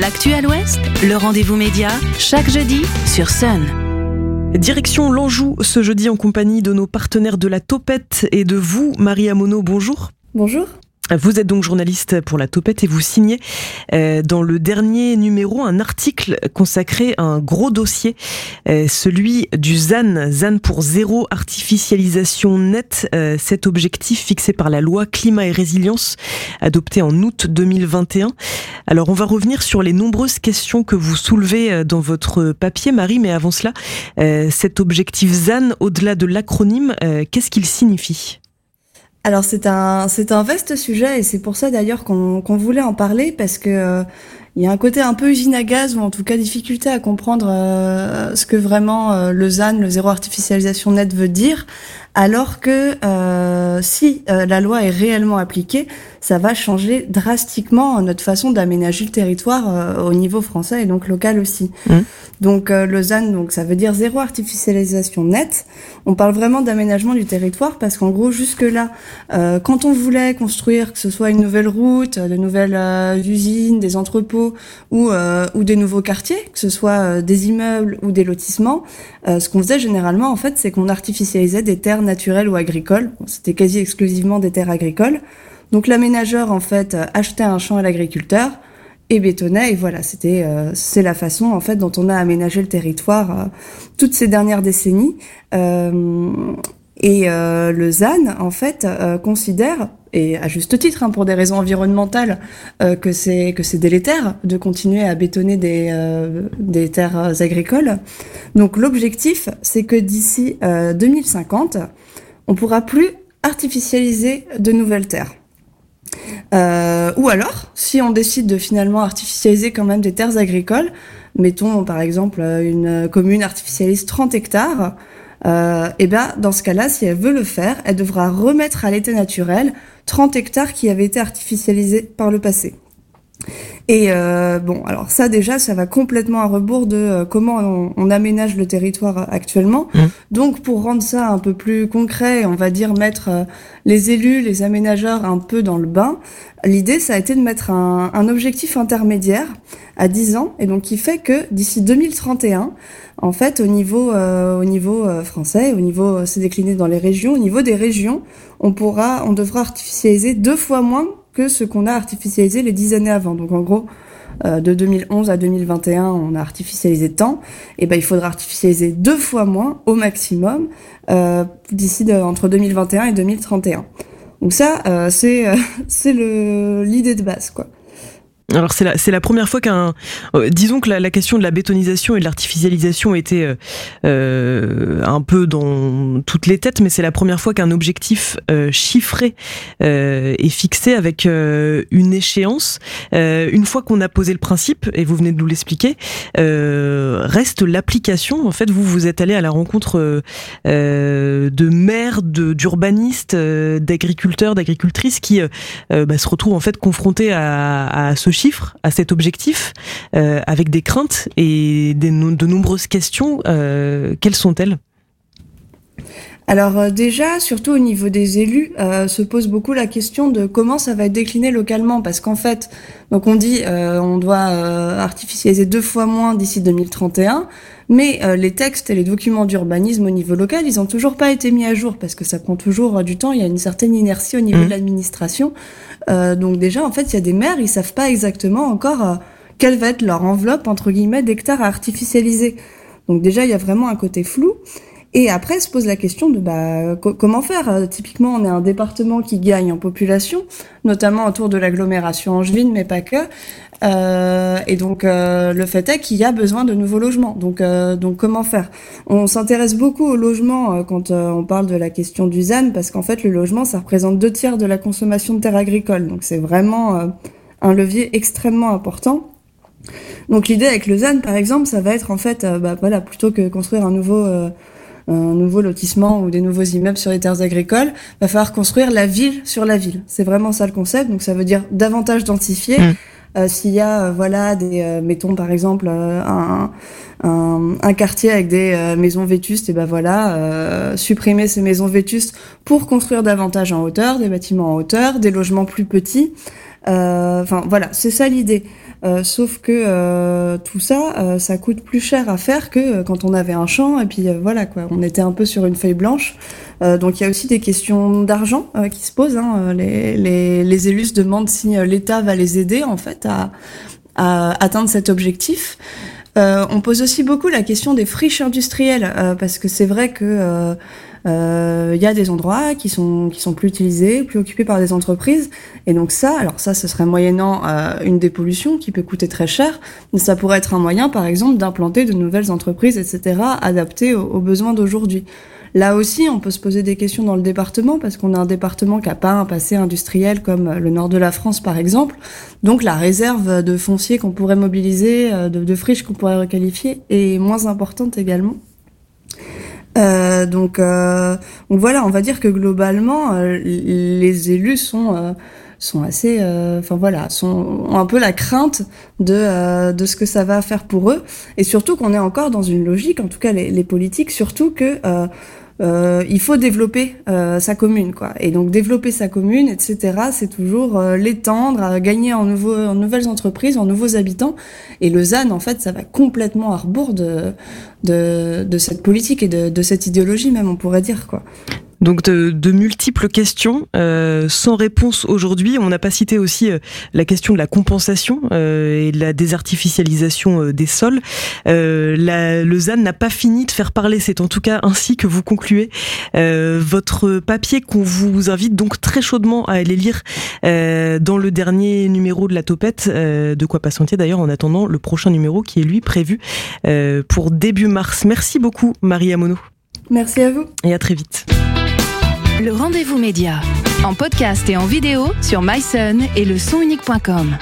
L'actu à l'Ouest, le rendez-vous média, chaque jeudi sur Sun. Direction l'Anjou ce jeudi en compagnie de nos partenaires de la Topette et de vous, Maria Mono, bonjour. Bonjour. Vous êtes donc journaliste pour la Topette et vous signez euh, dans le dernier numéro un article consacré à un gros dossier, euh, celui du ZAN, ZAN pour zéro artificialisation nette, euh, cet objectif fixé par la loi climat et résilience adoptée en août 2021. Alors on va revenir sur les nombreuses questions que vous soulevez dans votre papier, Marie, mais avant cela, cet objectif ZAN, au-delà de l'acronyme, qu'est-ce qu'il signifie? Alors c'est un c'est un vaste sujet et c'est pour ça d'ailleurs qu'on qu'on voulait en parler parce que euh, il y a un côté un peu usine à gaz ou en tout cas difficulté à comprendre euh, ce que vraiment euh, le ZAN, le zéro artificialisation net veut dire, alors que si la loi est réellement appliquée, ça va changer drastiquement notre façon d'aménager le territoire euh, au niveau français et donc local aussi. Mmh. Donc euh, le ZAN, donc ça veut dire zéro artificialisation nette. On parle vraiment d'aménagement du territoire parce qu'en gros jusque là, euh, quand on voulait construire que ce soit une nouvelle route, de nouvelles usines, des entrepôts ou ou des nouveaux quartiers, que ce soit des immeubles ou des lotissements, ce qu'on faisait généralement en fait, c'est qu'on artificialisait des terres naturelles ou agricoles. C'était quasi exclusivement des terres agricoles. Donc l'aménageur en fait euh, achetait un champ à l'agriculteur et bétonnait et voilà c'était euh, c'est la façon en fait dont on a aménagé le territoire euh, toutes ces dernières décennies et le ZAN en fait considère et à juste titre hein, pour des raisons environnementales que c'est que c'est délétère de continuer à bétonner des des terres agricoles. Donc l'objectif c'est que d'ici 2050 on pourra plus artificialiser de nouvelles terres. Euh, ou alors, si on décide de finalement artificialiser quand même des terres agricoles, mettons par exemple une commune artificialise 30 hectares, euh, eh bien dans ce cas-là, si elle veut le faire, elle devra remettre à l'état naturel 30 hectares qui avaient été artificialisés par le passé. Et euh, bon, alors ça déjà, ça va complètement à rebours de euh, comment on, aménage le territoire actuellement. Mmh. Donc pour rendre ça un peu plus concret, on va dire mettre euh, les élus, les aménageurs un peu dans le bain. L'idée, ça a été de mettre un, un, objectif intermédiaire à 10 ans, et donc qui fait que d'ici 2031, en fait, au niveau, au niveau français, au niveau, c'est décliné dans les régions, au niveau des régions, on pourra, on devra artificialiser deux fois moins que ce qu'on a artificialisé les dix années avant. Donc en gros, euh, de 2011 à 2021, on a artificialisé tant, et ben il faudra artificialiser deux fois moins au maximum euh, d'ici entre 2021 et 2031. Donc ça, euh, c'est c'est le l'idée de base quoi. Alors c'est la, c'est première fois qu'un, euh, disons que la, question de la bétonisation et de l'artificialisation était euh, euh, un peu dans toutes les têtes, mais c'est la première fois qu'un objectif euh, chiffré est fixé avec une échéance. une fois qu'on a posé le principe, et vous venez de nous l'expliquer, reste l'application. En fait, vous vous êtes allé à la rencontre de maires, de, d'urbanistes, d'agriculteurs, d'agricultrices qui bah, se retrouvent en fait confrontés à, à ce à cet objectif, euh, avec des craintes et de nombreuses questions. Euh, quelles sont-elles? Alors euh, déjà, surtout au niveau des élus, se pose beaucoup la question de comment ça va être décliné localement, parce qu'en fait, donc on dit on doit artificialiser deux fois moins d'ici 2031, mais les textes et les documents d'urbanisme au niveau local, ils ont toujours pas été mis à jour parce que ça prend toujours du temps. Il y a une certaine inertie au niveau mmh. de l'administration. Euh, donc déjà, en fait, il y a des maires, ils savent pas exactement encore euh, quelle va être leur enveloppe entre guillemets d'hectares à artificialiser. Donc déjà, il y a vraiment un côté flou. Et après, se pose la question de bah, comment faire? Euh, typiquement, on est un département qui gagne en population, notamment autour de l'agglomération angevine, mais pas que. Euh, et donc, euh, le fait est qu'il y a besoin de nouveaux logements. Donc, euh, donc comment faire? On s'intéresse beaucoup au logement quand on parle de la question du ZAN, parce qu'en fait, le logement, ça représente deux tiers de la consommation de terres agricoles. Donc, c'est vraiment un levier extrêmement important. Donc, l'idée avec le ZAN, par exemple, ça va être en fait, bah, voilà, plutôt que construire un nouveau un nouveau lotissement ou des nouveaux immeubles sur les terres agricoles, va falloir construire la ville sur la ville. C'est vraiment ça le concept. Donc ça veut dire davantage densifier. Mmh. Euh, s'il y a, euh, voilà, des, euh, mettons par exemple un, un, un, quartier avec des maisons vétustes, et ben voilà, supprimer ces maisons vétustes pour construire davantage en hauteur, des bâtiments en hauteur, des logements plus petits. Enfin voilà, c'est ça l'idée. Sauf que tout ça, ça coûte plus cher à faire que quand on avait un champ et puis voilà quoi, on était un peu sur une feuille blanche. donc il y a aussi des questions d'argent qui se posent. Hein. Les, élus se demandent si l'État va les aider en fait à, à atteindre cet objectif. Euh, on pose aussi beaucoup la question des friches industrielles euh, parce que c'est vrai que euh, il y a des endroits qui sont qui sont plus utilisés, plus occupés par des entreprises, et donc ça, alors ça, ce serait moyennant une dépollution qui peut coûter très cher, mais ça pourrait être un moyen, par exemple, d'implanter de nouvelles entreprises, etc., adaptées aux besoins d'aujourd'hui. Là aussi, on peut se poser des questions dans le département parce qu'on a un département qui n'a pas un passé industriel comme le nord de la France, par exemple. Donc la réserve de foncier qu'on pourrait mobiliser, euh, de, friches qu'on pourrait requalifier, est moins importante également. Euh, donc, euh, donc, voilà, on va dire que globalement, les élus sont sont assez, enfin voilà, sont ont un peu la crainte de de ce que ça va faire pour eux, et surtout qu'on est encore dans une logique, en tout cas les, les politiques, surtout que euh, il faut développer euh, sa commune, quoi. Et donc développer sa commune, etc. C'est toujours euh, l'étendre, gagner en, nouveaux, en nouvelles entreprises, en nouveaux habitants. Et le ZAN, en fait, ça va complètement à rebours de, de, de cette politique et de, de cette idéologie, même, on pourrait dire, quoi. Donc de, multiples questions euh, sans réponse aujourd'hui. On n'a pas cité aussi euh, la question de la compensation euh, et de la désartificialisation des sols. La, le ZAN n'a pas fini de faire parler. C'est en tout cas ainsi que vous concluez votre papier qu'on vous invite donc très chaudement à aller lire dans le dernier numéro de la Topette. de quoi patienter d'ailleurs en attendant le prochain numéro qui est lui prévu pour début mars. Merci beaucoup Marie Amono. Merci à vous. Et à très vite. Le rendez-vous média, en podcast et en vidéo sur myson et le.